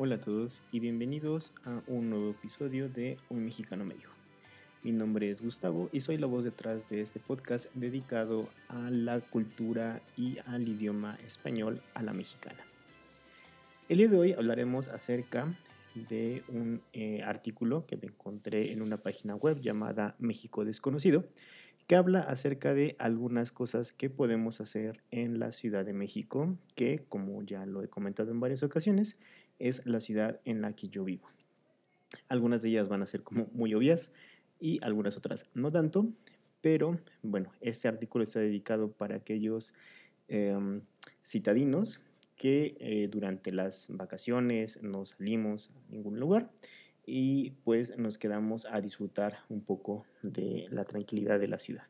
Hola a todos y bienvenidos a un nuevo episodio de Un Mexicano Me dijo. Mi nombre es Gustavo y soy la voz detrás de este podcast dedicado a la cultura y al idioma español a la mexicana. El día de hoy hablaremos acerca de un eh, artículo que me encontré en una página web llamada México Desconocido, que habla acerca de algunas cosas que podemos hacer en la Ciudad de México, que como ya lo he comentado en varias ocasiones, es la ciudad en la que yo vivo. Algunas de ellas van a ser como muy obvias y algunas otras no tanto, pero bueno, este artículo está dedicado para aquellos em, citadinos que eh, durante las vacaciones no salimos a ningún lugar y pues nos quedamos a disfrutar un poco de la tranquilidad de la ciudad.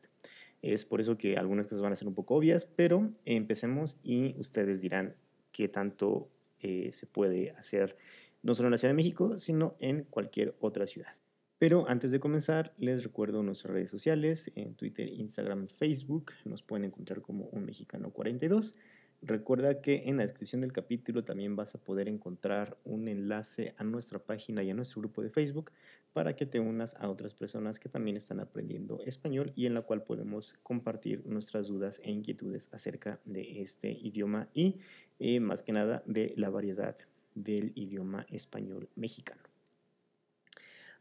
Es por eso que algunas cosas van a ser un poco obvias, pero empecemos y ustedes dirán qué tanto eh, se puede hacer no solo en la Ciudad de México, sino en cualquier otra ciudad. Pero antes de comenzar, les recuerdo nuestras redes sociales, en Twitter, Instagram, Facebook, nos pueden encontrar como un mexicano 42. Recuerda que en la descripción del capítulo también vas a poder encontrar un enlace a nuestra página y a nuestro grupo de Facebook para que te unas a otras personas que también están aprendiendo español y en la cual podemos compartir nuestras dudas e inquietudes acerca de este idioma y eh, más que nada de la variedad del idioma español mexicano.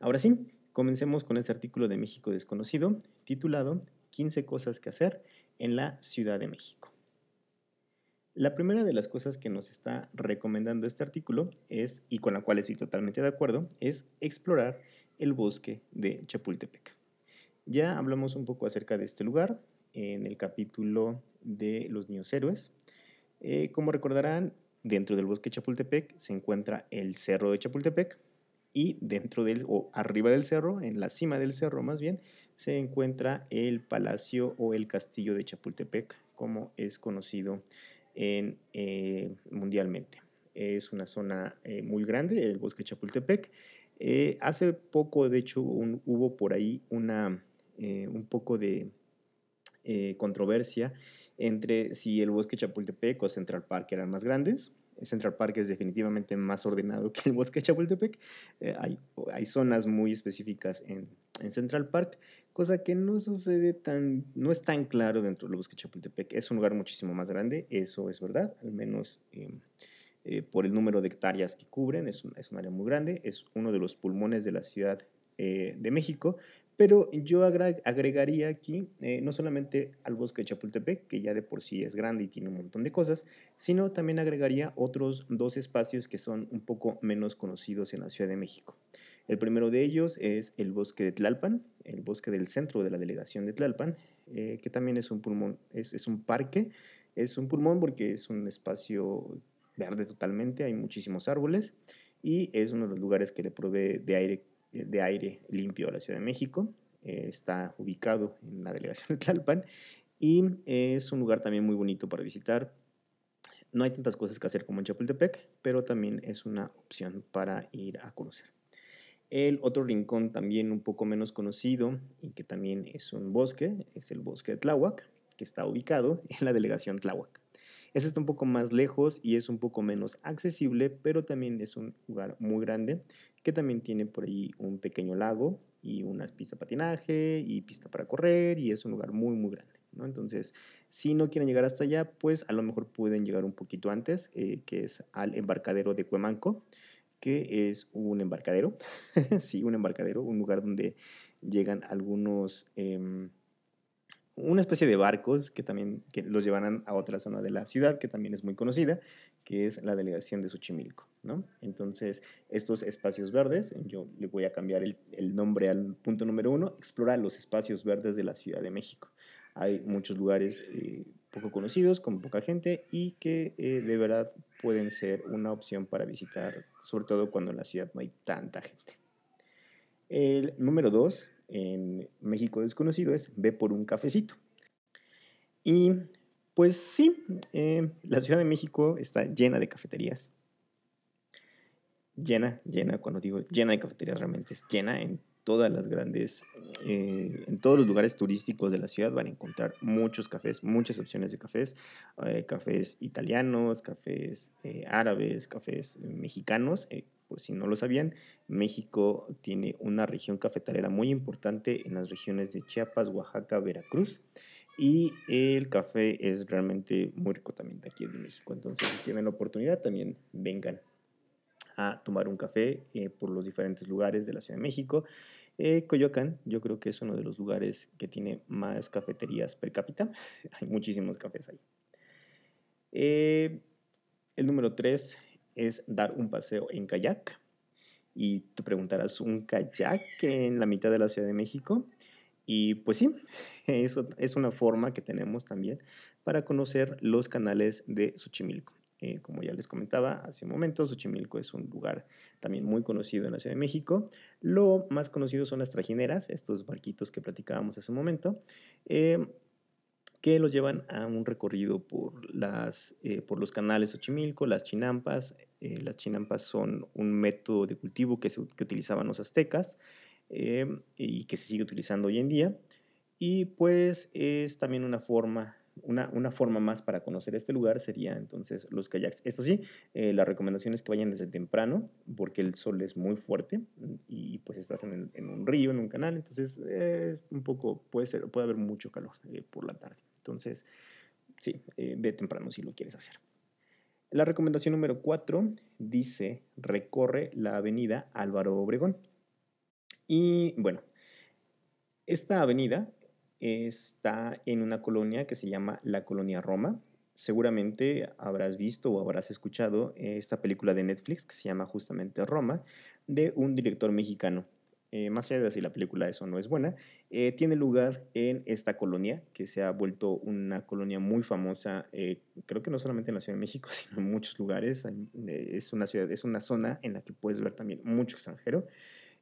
Ahora sí, comencemos con este artículo de México desconocido titulado 15 cosas que hacer en la Ciudad de México. La primera de las cosas que nos está recomendando este artículo es, y con la cual estoy totalmente de acuerdo, es explorar el bosque de Chapultepec. Ya hablamos un poco acerca de este lugar en el capítulo de los niños héroes. Eh, como recordarán, dentro del bosque de Chapultepec se encuentra el cerro de Chapultepec y dentro del, o arriba del cerro, en la cima del cerro más bien, se encuentra el palacio o el castillo de Chapultepec, como es conocido eh, mundialmente. Es una zona eh, muy grande, el bosque Chapultepec. Eh, hace poco, de hecho, hubo por ahí una, un poco de controversia entre si el bosque Chapultepec o Central Park eran más grandes. Central Park es definitivamente más ordenado que el bosque Chapultepec. hay, hay, zonas muy específicas en, en, Central Park, cosa que no sucede tan, no es tan claro dentro del bosque Chapultepec. Es un lugar muchísimo más grande, eso es verdad, al menos em, eh, por el número de hectáreas que cubren, es un, es un, área muy grande, es uno de los pulmones de la Ciudad eh, de México, pero yo agregaría aquí eh, no solamente al bosque de Chapultepec, que ya de por sí es grande y tiene un montón de cosas, sino también agregaría otros dos espacios que son un poco menos conocidos en la Ciudad de México. El primero de ellos es el bosque de Tlalpan, el bosque del centro de la delegación de Tlalpan, eh, que también es un pulmón, es, un parque, es un pulmón porque es un espacio verde totalmente, hay muchísimos árboles y es uno de los lugares que le provee de aire, de aire limpio a la Ciudad de México. Eh, está ubicado en la delegación de Tlalpan y es un lugar también muy bonito para visitar. No hay tantas cosas que hacer como en Chapultepec, pero también es una opción para ir a conocer. El otro rincón también un poco menos conocido y que también es un bosque, es el bosque de Tláhuac, que está ubicado en la delegación Tláhuac. Ese está un poco más lejos y es un poco menos accesible, pero también es un lugar muy grande que también tiene por ahí un pequeño lago y unas pistas de patinaje y pista para correr y es un lugar muy muy grande. ¿no? Entonces, si no quieren llegar hasta allá, pues a lo mejor pueden llegar un poquito antes, eh, que es al embarcadero de Cuemanco que es un embarcadero, sí, un embarcadero, un lugar donde llegan algunos, em, una especie de barcos que también que los llevarán a otra zona de la ciudad, que también es muy conocida, que es la delegación de Xochimilco, ¿no? Entonces, estos espacios verdes, yo le voy a cambiar el, el nombre al punto número uno, explorar los espacios verdes de la Ciudad de México. Hay muchos lugares eh, poco conocidos, con poca gente y que eh, de verdad pueden ser una opción para visitar, sobre todo cuando en la ciudad no hay tanta gente. El número dos en México desconocido es ve por un cafecito. Y pues sí, eh, la Ciudad de México está llena de cafeterías. Llena, llena, cuando digo llena de cafeterías, realmente es llena en todas las grandes, eh, en todos los lugares turísticos de la ciudad van a encontrar muchos cafés, muchas opciones de cafés, eh, cafés italianos, cafés eh, árabes, cafés mexicanos. por si no lo sabían, México tiene una región cafetalera muy importante en las regiones de Chiapas, Oaxaca, Veracruz. Y el café es realmente muy rico también aquí en México. Entonces, si tienen la oportunidad, también vengan a tomar un café eh, por los diferentes lugares de la Ciudad de México. Eh, Coyoacán, yo creo que es uno de los lugares que tiene más cafeterías per cápita. Hay muchísimos cafés ahí. Eh, el número tres es dar un paseo en kayak. Y te preguntarás, ¿un kayak en la mitad de la Ciudad de México? Y pues sí, eso es una forma que tenemos también para conocer los canales de Xochimilco. Eh, como ya les comentaba hace un momento, Xochimilco es un lugar también muy conocido en la Ciudad de México. Lo más conocido son las trajineras, estos barquitos que platicábamos hace un momento, eh, que los llevan a un recorrido por, las, eh, por los canales Xochimilco, las chinampas. las chinampas son un método de cultivo que, se, que utilizaban los aztecas. Y que se sigue utilizando hoy en día. Y pues es también una forma, una, una, forma más para conocer este lugar sería entonces los kayaks. Esto sí, eh, la recomendación es que vayan desde temprano porque el sol es muy fuerte y pues estás en, en un río, en un canal, entonces es un poco, puede, ser, puede haber mucho calor eh, por la tarde. Entonces, sí, eh, ve temprano si lo quieres hacer. La recomendación número 4 dice, recorre la avenida Álvaro Obregón. Y bueno, esta avenida está en una colonia que se llama la Colonia Roma. Seguramente habrás visto o habrás escuchado esta película de Netflix que se llama justamente Roma, de un director mexicano. Eh, más allá de si la película eso no es buena, eh, tiene lugar en esta colonia que se ha vuelto una colonia muy famosa, eh, creo que no solamente en la Ciudad de México, sino en muchos lugares. es, una ciudad, es una zona en la que puedes ver también mucho extranjero.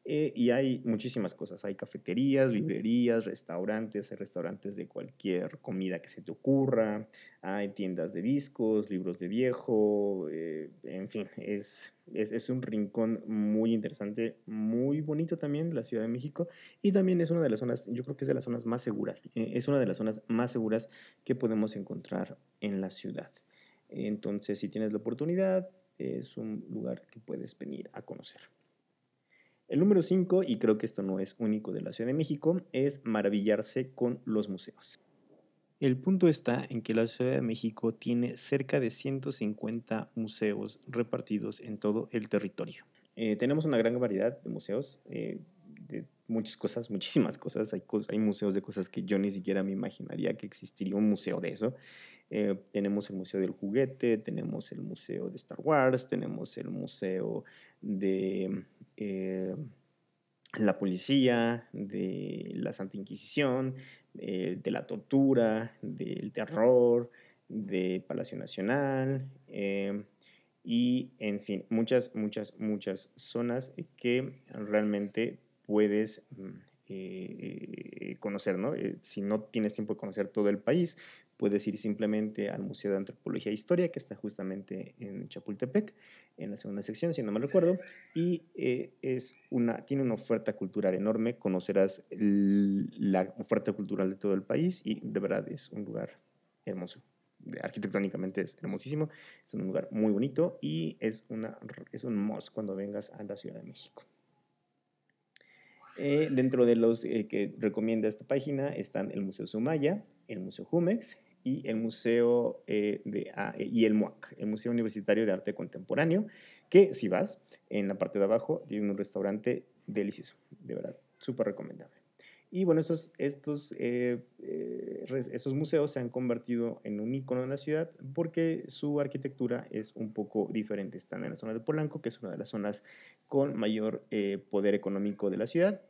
Eh, y hay muchísimas cosas. Hay cafeterías, librerías, restaurantes, hay restaurantes de cualquier comida que se te ocurra, hay tiendas de discos, libros de viejo, eh, en fin, es, es, es, un rincón muy interesante, muy bonito también de la Ciudad de México y también es una de las zonas, yo creo que es de las zonas más seguras, eh, es una de las zonas más seguras que podemos encontrar en la ciudad. Entonces, si tienes la oportunidad, es un lugar que puedes venir a conocer. El número 5, y creo que esto no es único de la Ciudad de México, es maravillarse con los museos. El punto está en que la Ciudad de México tiene cerca de 150 museos repartidos en todo el territorio. Eh, tenemos una gran variedad de museos, eh, de muchas cosas, muchísimas cosas. Hay, hay, museos de cosas que yo ni siquiera me imaginaría que existiría un museo de eso. Eh, tenemos el Museo del Juguete, tenemos el Museo de Star Wars, tenemos el Museo de eh, la policía, de la Santa Inquisición, de la tortura, del terror, de Palacio Nacional eh, y, en fin, muchas, muchas, muchas zonas que realmente puedes mm, eh, conocer, ¿no? si no tienes tiempo de conocer todo el país, puedes ir simplemente al Museo de Antropología e Historia, que está justamente en Chapultepec, en la segunda sección, si no me recuerdo, y eh, es una, tiene una oferta cultural enorme, conocerás la oferta cultural de todo el país y de verdad es un lugar hermoso. Arquitectónicamente es hermosísimo, es un lugar muy bonito y es, una, es un must cuando vengas a la Ciudad de México. Eh, dentro de los eh, que recomienda esta página están el Museo Sumaya, el Museo Jumex, y el Museo eh, de, ah, y el MUAC, el Museo Universitario de Arte Contemporáneo, que si vas, en la parte de abajo tiene un restaurante delicioso, de verdad, súper recomendable. Y bueno, estos, estos, eh, eh, estos museos se han convertido en un icono de la ciudad porque su arquitectura es un poco diferente. Están en la zona de Polanco, que es una de las zonas con mayor poder económico de la ciudad.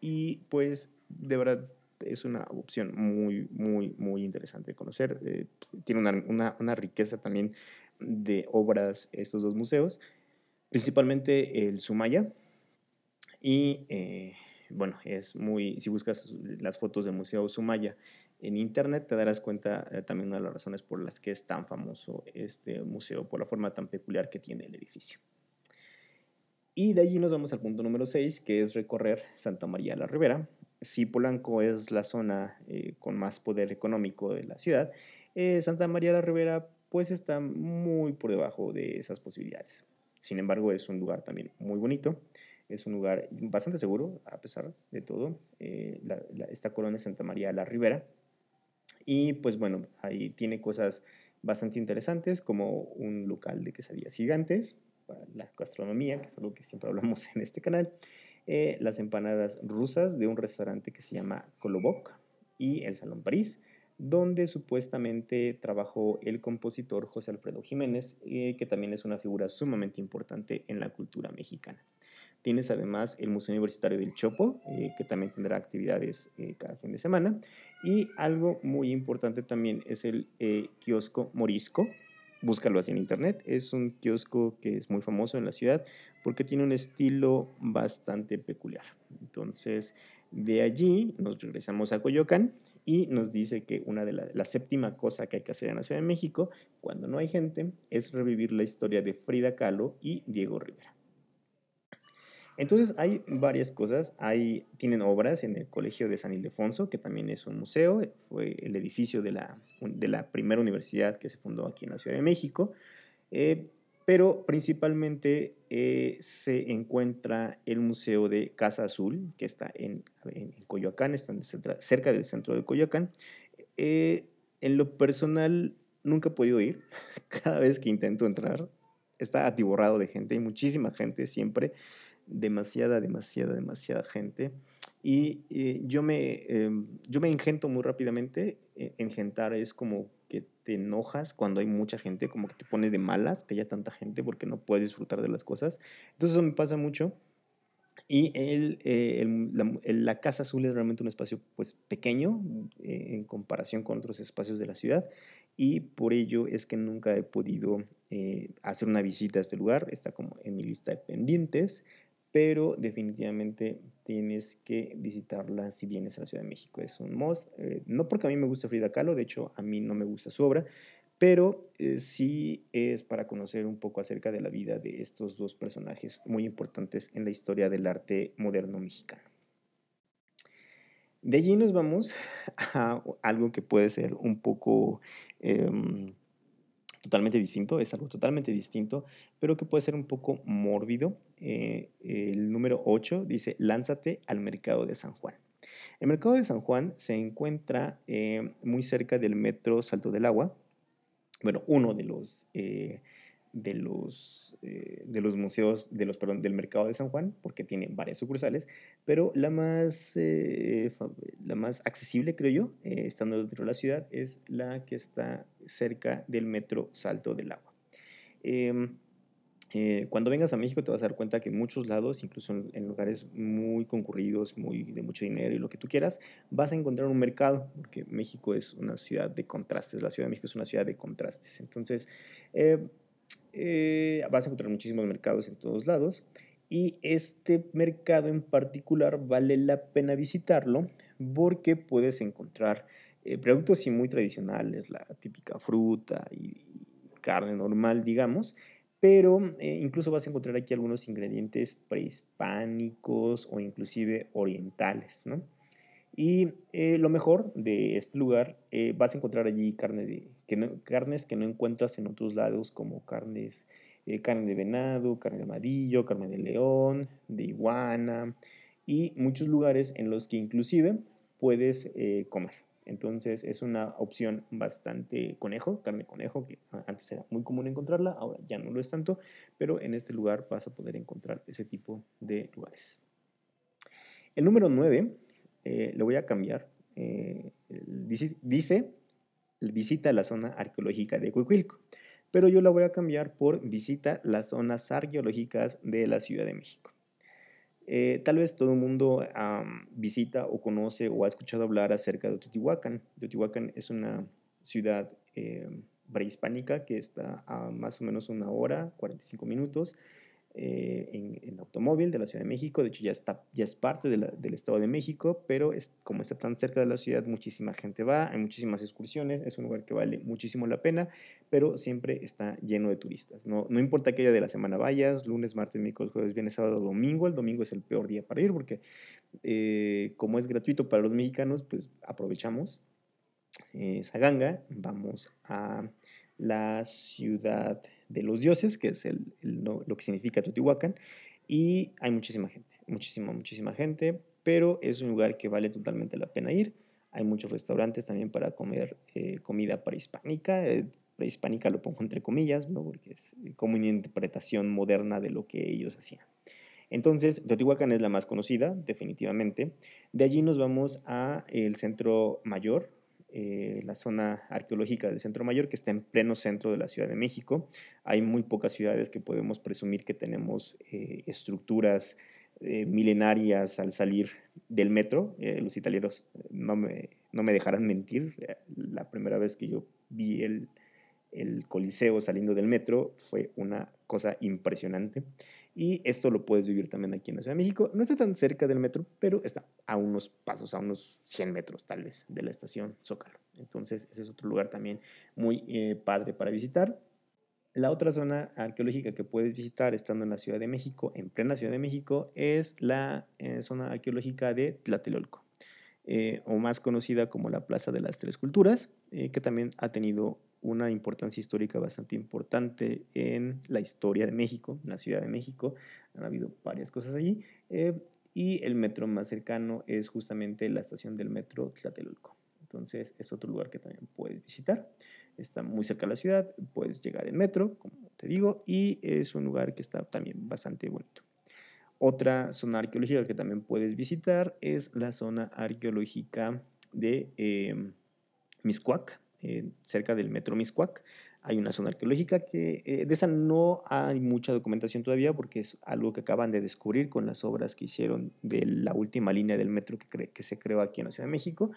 y pues de verdad es una opción muy, muy, muy interesante de conocer. Eh, tiene una, una, una, riqueza también de obras estos dos museos, principalmente el Sumaya. Y eh, bueno, es muy, si buscas las fotos del Museo Sumaya en internet, te darás cuenta eh, también una de las razones por las que es tan famoso este museo, por la forma tan peculiar que tiene el edificio. Y de allí nos vamos al punto número 6, que es recorrer Santa María la Ribera. Si Polanco es la zona eh, con más poder económico de la ciudad, eh, Santa María la Ribera pues está muy por debajo de esas posibilidades. Sin embargo, es un lugar también muy bonito. Es un lugar bastante seguro, a pesar de todo. Eh, esta colonia Santa María la Ribera. Y pues bueno, ahí tiene cosas bastante interesantes como un local de quesadillas gigantes la gastronomía, que es algo que siempre hablamos en este canal. Eh, las empanadas rusas de un restaurante que se llama Kolobok y el Salón París donde supuestamente trabajó el compositor José Alfredo Jiménez, eh, que también es una figura sumamente importante en la cultura mexicana. Tienes además el Museo Universitario del Chopo, eh, que también tendrá actividades eh, cada fin de semana. Y algo muy importante también es el kiosco Morisco. Búscalo así en internet. Es un kiosco que es muy famoso en la ciudad porque tiene un estilo bastante peculiar. Entonces, de allí nos regresamos a Coyoacán y nos dice que una de la, la, séptima cosa que hay que hacer en la Ciudad de México, cuando no hay gente, es revivir la historia de Frida Kahlo y Diego Rivera. Entonces hay varias cosas, hay, tienen obras en el Colegio de San Ildefonso, que también es un museo, fue el edificio de la, de la primera universidad que se fundó aquí en la Ciudad de México. Eh, pero principalmente eh, se encuentra el Museo de Casa Azul, que está en, Coyoacán, está cerca del centro de Coyoacán. Eh, en lo personal, nunca he podido ir. Cada vez que intento entrar, está atiborrado de gente, hay muchísima gente siempre, demasiada, demasiada, demasiada gente. Y eh, yo, me, em, yo me engento muy rápidamente. Engentar es como que te enojas cuando hay mucha gente, como que te pone de malas que haya tanta gente porque no puedes disfrutar de las cosas. Entonces eso me pasa mucho. Y el, eh, la, Casa Azul es realmente un espacio pues, pequeño eh, en comparación con otros espacios de la ciudad y por ello es que nunca he podido eh, hacer una visita a este lugar. Está como en mi lista de pendientes pero definitivamente tienes que visitarla si vienes a la Ciudad de México. Es un must, eh, no porque a mí me gusta Frida Kahlo, de hecho a mí no me gusta su obra, pero eh, sí es para conocer un poco acerca de la vida de estos dos personajes muy importantes en la historia del arte moderno mexicano. De allí nos vamos a algo que puede ser un poco... Em, totalmente distinto, es algo totalmente distinto, pero que puede ser un poco mórbido. Eh, el número 8 dice, lánzate al mercado de San Juan. El mercado de San Juan se encuentra eh, muy cerca del metro Salto del Agua, bueno, uno de los eh, de los, eh, de los museos, de los, perdón, del mercado de San Juan, porque tiene varias sucursales, pero la más, eh, la más accesible, creo yo, eh, estando dentro de la ciudad, es la que está cerca del metro Salto del Agua. Em, cuando vengas a México te vas a dar cuenta que en muchos lados, incluso en, lugares muy concurridos, muy de mucho dinero y lo que tú quieras, vas a encontrar un mercado, porque México es una ciudad de contrastes, la Ciudad de México es una ciudad de contrastes. Entonces, eh, vas a encontrar muchísimos mercados en todos lados y este mercado en particular vale la pena visitarlo porque puedes encontrar eh, productos muy tradicionales, la típica fruta y carne normal, digamos, pero eh, incluso vas a encontrar aquí algunos ingredientes prehispánicos o inclusive orientales, ¿no? Y eh, lo mejor de este lugar, vas a encontrar allí carne de, carnes que no encuentras en otros lados, como carnes, eh, carne de venado, carne de amarillo, carne de león, de iguana, y muchos lugares en los que inclusive puedes comer. Entonces es una opción bastante conejo, carne conejo, que antes era muy común encontrarla, ahora ya no lo es tanto, pero en este lugar vas a poder encontrar ese tipo de lugares. El número 9 eh, lo voy a cambiar. Eh, dice, visita la zona arqueológica de Cuicuilco, pero yo la voy a cambiar por visita las zonas arqueológicas de la Ciudad de México. Eh, tal vez todo el mundo visita o conoce o ha escuchado hablar acerca de Teotihuacán. Teotihuacán es una ciudad prehispánica que está a más o menos una hora, 45 minutos eh, en, automóvil de la Ciudad de México. De hecho, ya, está, ya es parte del Estado de México, pero es, como está tan cerca de la ciudad, muchísima gente va, hay muchísimas excursiones, es un lugar que vale muchísimo la pena, pero siempre está lleno de turistas. No, no importa que haya de la semana vayas, lunes, martes, miércoles, jueves, viernes, sábado, domingo, el domingo es el peor día para ir porque eh, como es gratuito para los mexicanos, pues aprovechamos esa ganga, vamos a la ciudad de los dioses, que es el, lo que significa Teotihuacán, y hay muchísima gente, muchísima, muchísima gente, pero es un lugar que vale totalmente la pena ir. Hay muchos restaurantes también para comer eh, comida prehispánica. Eh, prehispánica lo pongo entre comillas, ¿no? porque es como una interpretación moderna de lo que ellos hacían. Entonces, Teotihuacán es la más conocida, definitivamente. De allí nos vamos a el centro mayor, eh, la zona arqueológica del Centro Mayor, que está en pleno centro de la Ciudad de México. Hay muy pocas ciudades que podemos presumir que tenemos eh, estructuras eh, milenarias al salir del metro. los italianos no me, no me dejarán mentir. La primera vez que yo vi el, el Coliseo saliendo del metro fue una cosa impresionante. Y esto lo puedes vivir también aquí en la Ciudad de México. No está tan cerca del metro, pero está a unos pasos, a unos 100 metros tal vez de la estación Zócalo. Entonces, ese es otro lugar también muy eh, padre para visitar. La otra zona arqueológica que puedes visitar estando en la Ciudad de México, en plena Ciudad de México, es la eh, zona arqueológica de Tlatelolco, eh, o más conocida como la Plaza de las Tres Culturas, que también ha tenido una importancia histórica bastante importante en la historia de México, en la Ciudad de México. Han habido varias cosas allí. Eh, y el metro más cercano es justamente la estación del metro Tlatelolco. Entonces es otro lugar que también puedes visitar. Está muy cerca de la ciudad, puedes llegar en metro, como te digo, y es un lugar que está también bastante bonito. Otra zona arqueológica que también puedes visitar es la zona arqueológica de eh, eh, cerca del metro Miscuac. Hay una zona arqueológica que eh, de esa no hay mucha documentación todavía porque es algo que acaban de descubrir con las obras que hicieron de la última línea del metro que, que se creó aquí en la Ciudad de México.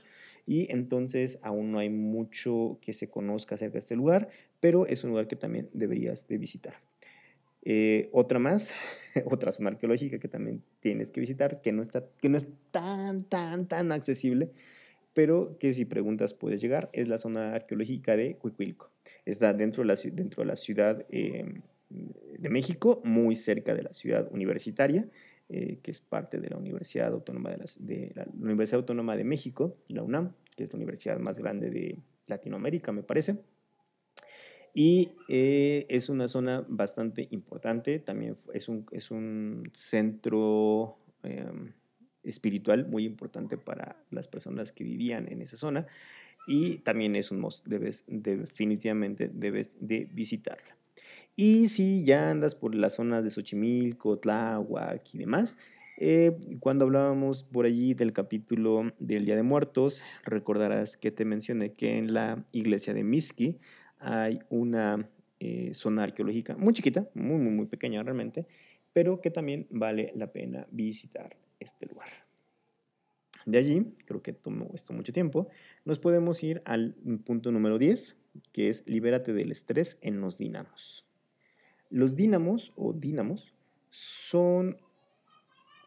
Y entonces aún no hay mucho que se conozca acerca de este lugar, pero es un lugar que también deberías de visitar. Eh, otra más, otra zona arqueológica que también tienes que visitar, que no, está, que no es tan, tan, tan accesible, pero que si preguntas puedes llegar, es la zona arqueológica de Cuicuilco. Está dentro de la, dentro de la ciudad em, de México, muy cerca de la ciudad universitaria, eh, que es parte de la Universidad Autónoma de, de la Universidad Autónoma de México, la UNAM, que es la universidad más grande de Latinoamérica, me parece. Y eh, es una zona bastante importante, también es un, es un centro em, espiritual muy importante para las personas que vivían en esa zona y también es un must, debes, definitivamente debes de visitarla. Y si ya andas por las zonas de Xochimilco, Tláhuac y demás, eh, cuando hablábamos por allí del capítulo del Día de Muertos, recordarás que te mencioné que en la iglesia de Miski hay una eh, zona arqueológica muy chiquita, muy, muy, muy pequeña realmente, pero que también vale la pena visitar este lugar. De allí, creo que tomó esto mucho tiempo, nos podemos ir al punto número 10, que es libérate del estrés en los dinamos. Los dinamos o dinamos son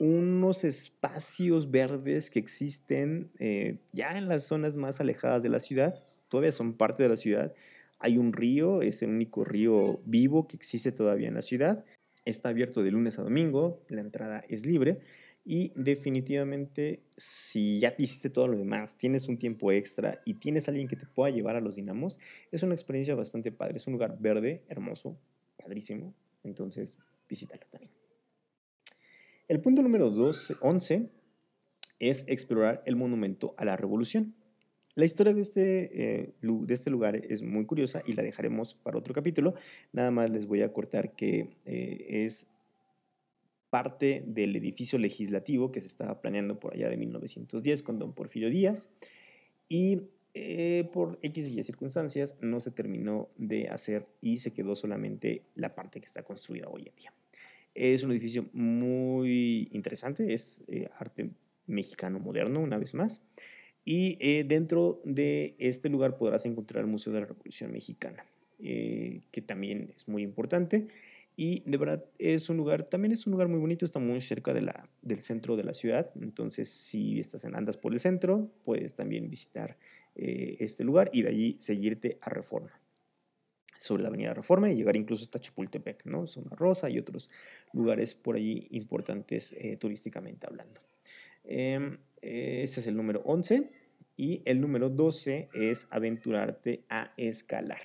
unos espacios verdes que existen eh, ya en las zonas más alejadas de la ciudad, todavía son parte de la ciudad. Hay un río, es el único río vivo que existe todavía en la ciudad. Está abierto de lunes a domingo, la entrada es libre y definitivamente, si ya hiciste todo lo demás, tienes un tiempo extra y tienes alguien que te pueda llevar a los dinamos, es una experiencia bastante padre. Es un lugar verde, hermoso, padrísimo. Entonces, visítalo también. El punto número 12, 11 es explorar el monumento a la revolución. La historia de este, eh, de este lugar es muy curiosa y la dejaremos para otro capítulo. Nada más les voy a cortar que eh, es parte del edificio legislativo que se estaba planeando por allá de 1910 con don Porfirio Díaz y eh, por X y Y circunstancias no se terminó de hacer y se quedó solamente la parte que está construida hoy en día. Es un edificio muy interesante, es eh, arte mexicano moderno una vez más. Y eh, dentro de este lugar podrás encontrar el Museo de la Revolución Mexicana, que también es muy importante. Y de verdad es un lugar, también es un lugar muy bonito, está muy cerca de la, del centro de la ciudad. Entonces, si estás en andas por el centro, puedes también visitar eh, este lugar y de allí seguirte a Reforma. Sobre la avenida Reforma y llegar incluso hasta Chapultepec, ¿no? Zona Rosa y otros lugares por allí importantes eh, turísticamente hablando. Em, ese es el número 11. Y el número 12 es aventurarte a escalar.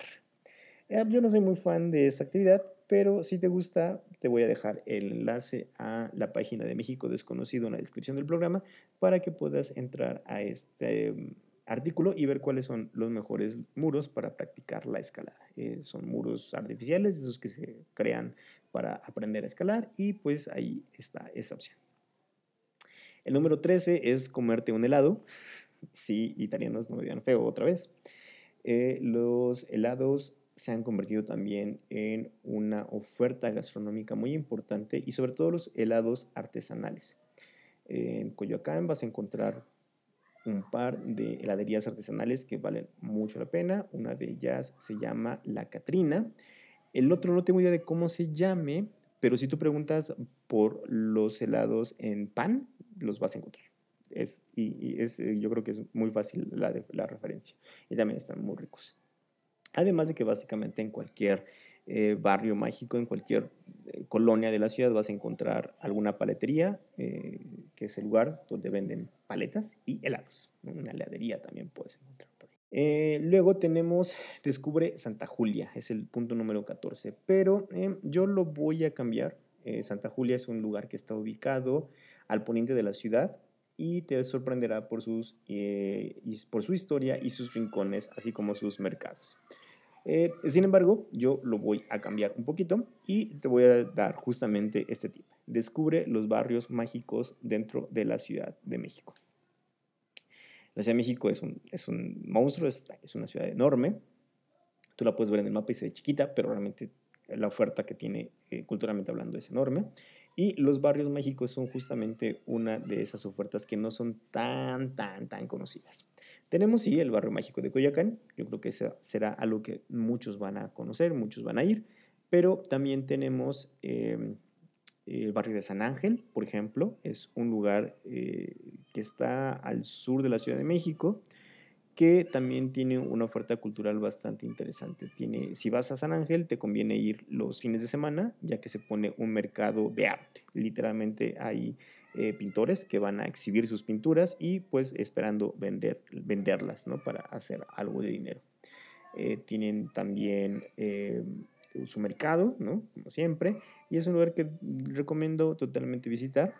Eh, yo no soy muy fan de esta actividad, pero si te gusta, te voy a dejar el enlace a la página de México Desconocido en la descripción del programa para que puedas entrar a este mm, artículo y ver cuáles son los mejores muros para practicar la escalada. Eh, son muros artificiales, esos que se crean para aprender a escalar y pues ahí está esa opción. El número 13 es comerte un helado. Sí, italianos no me digan feo otra vez. Eh, los helados se han convertido también en una oferta gastronómica muy importante y sobre todo los helados artesanales. En Coyoacán vas a encontrar un par de heladerías artesanales que valen mucho la pena. Una de ellas se llama La Catrina. El otro no tengo idea de cómo se llame, pero si tú preguntas por los helados en pan, los vas a encontrar. Es, y, es, yo creo que es muy fácil la, la referencia. Y también están muy ricos. Además de que básicamente en cualquier eh, barrio mágico, en cualquier eh, colonia de la ciudad vas a encontrar alguna paletería, eh, que es el lugar donde venden paletas y helados. Una heladería también puedes encontrar por ahí. luego tenemos Descubre Santa Julia, es el punto número 14, pero yo lo voy a cambiar. Santa Julia es un lugar que está ubicado al poniente de la ciudad, y te sorprenderá por, sus, por su historia y sus rincones, así como sus mercados. Eh, sin embargo, yo lo voy a cambiar un poquito y te voy a dar justamente este tip. Descubre los barrios mágicos dentro de la Ciudad de México. La Ciudad de México es un, es un monstruo, es, es una ciudad enorme. Tú la puedes ver en el mapa y se ve chiquita, pero realmente la oferta que tiene eh, culturalmente hablando es enorme. Y los barrios mágicos son justamente una de esas ofertas que no son tan, tan, tan conocidas. Tenemos, sí, el barrio mágico de Coyoacán. Yo creo que será algo que muchos van a conocer, muchos van a ir. Pero también tenemos em, el barrio de San Ángel, por ejemplo. Es un lugar eh, que está al sur de la Ciudad de México que también tiene una oferta cultural bastante interesante. Tiene, si vas a San Ángel, te conviene ir los fines de semana, ya que se pone un mercado de arte. Literalmente hay eh, pintores que van a exhibir sus pinturas y pues esperando vender, venderlas, ¿no? Para hacer algo de dinero. Eh, tienen también eh, su mercado, ¿no? Como siempre. Y es un lugar que recomiendo totalmente visitar.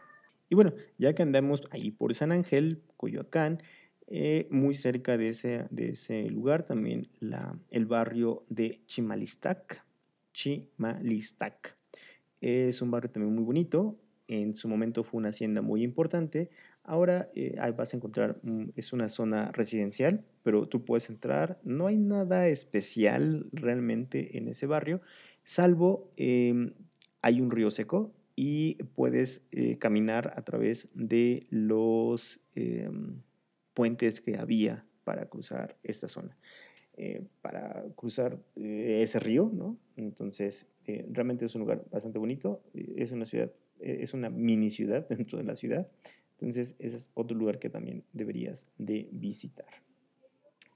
Y bueno, ya que andamos ahí por San Ángel, Coyoacán, eh, muy cerca de ese, de ese lugar también la, el barrio de Chimalistac. Chimalistac. Es un barrio también muy bonito. En su momento fue una hacienda muy importante. Ahora eh, vas a encontrar, es una zona residencial, pero tú puedes entrar. No hay nada especial realmente en ese barrio, salvo em, hay un río seco y puedes eh, caminar a través de los em, puentes que había para cruzar esta zona, eh, para cruzar eh, ese río, ¿no? Entonces, eh, realmente es un lugar bastante bonito, es una ciudad, es una mini ciudad dentro de la ciudad, entonces ese es otro lugar que también deberías de visitar,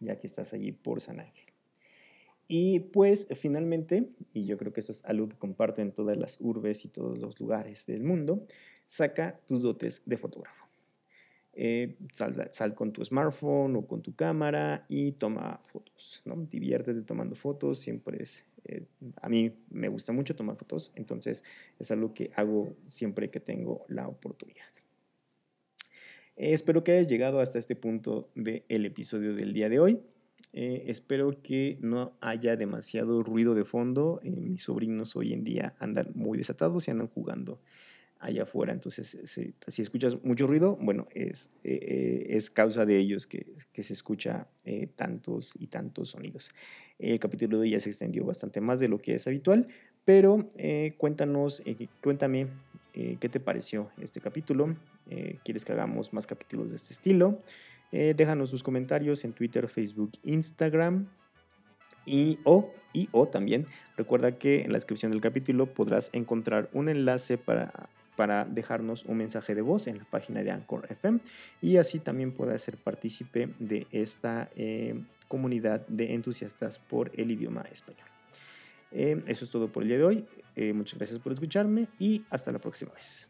ya que estás allí por San Ángel. Y pues finalmente, y yo creo que esto es algo que comparten todas las urbes y todos los lugares del mundo, saca tus dotes de fotógrafo. Eh, sal, con tu smartphone o con tu cámara y toma fotos, ¿no? Diviértete tomando fotos, siempre es, eh, a mí me gusta mucho tomar fotos, entonces es algo que hago siempre que tengo la oportunidad. Eh, espero que hayas llegado hasta este punto del episodio del día de hoy. espero que no haya demasiado ruido de fondo. mis sobrinos hoy en día andan muy desatados y andan jugando allá afuera. Entonces, si, escuchas mucho ruido, bueno, es, eh, eh, es causa de ellos que, que se escucha eh, tantos y tantos sonidos. El capítulo de hoy ya se extendió bastante más de lo que es habitual, pero cuéntanos, cuéntame qué te pareció este capítulo. ¿Quieres que hagamos más capítulos de este estilo? déjanos tus comentarios en Twitter, Facebook, Instagram. Y o, y o también recuerda que en la descripción del capítulo podrás encontrar un enlace para, para dejarnos un mensaje de voz en la página de Anchor FM y así también puedas ser partícipe de esta eh, comunidad de entusiastas por el idioma español. Eh, eso es todo por el día de hoy. Eh, muchas gracias por escucharme y hasta la próxima vez.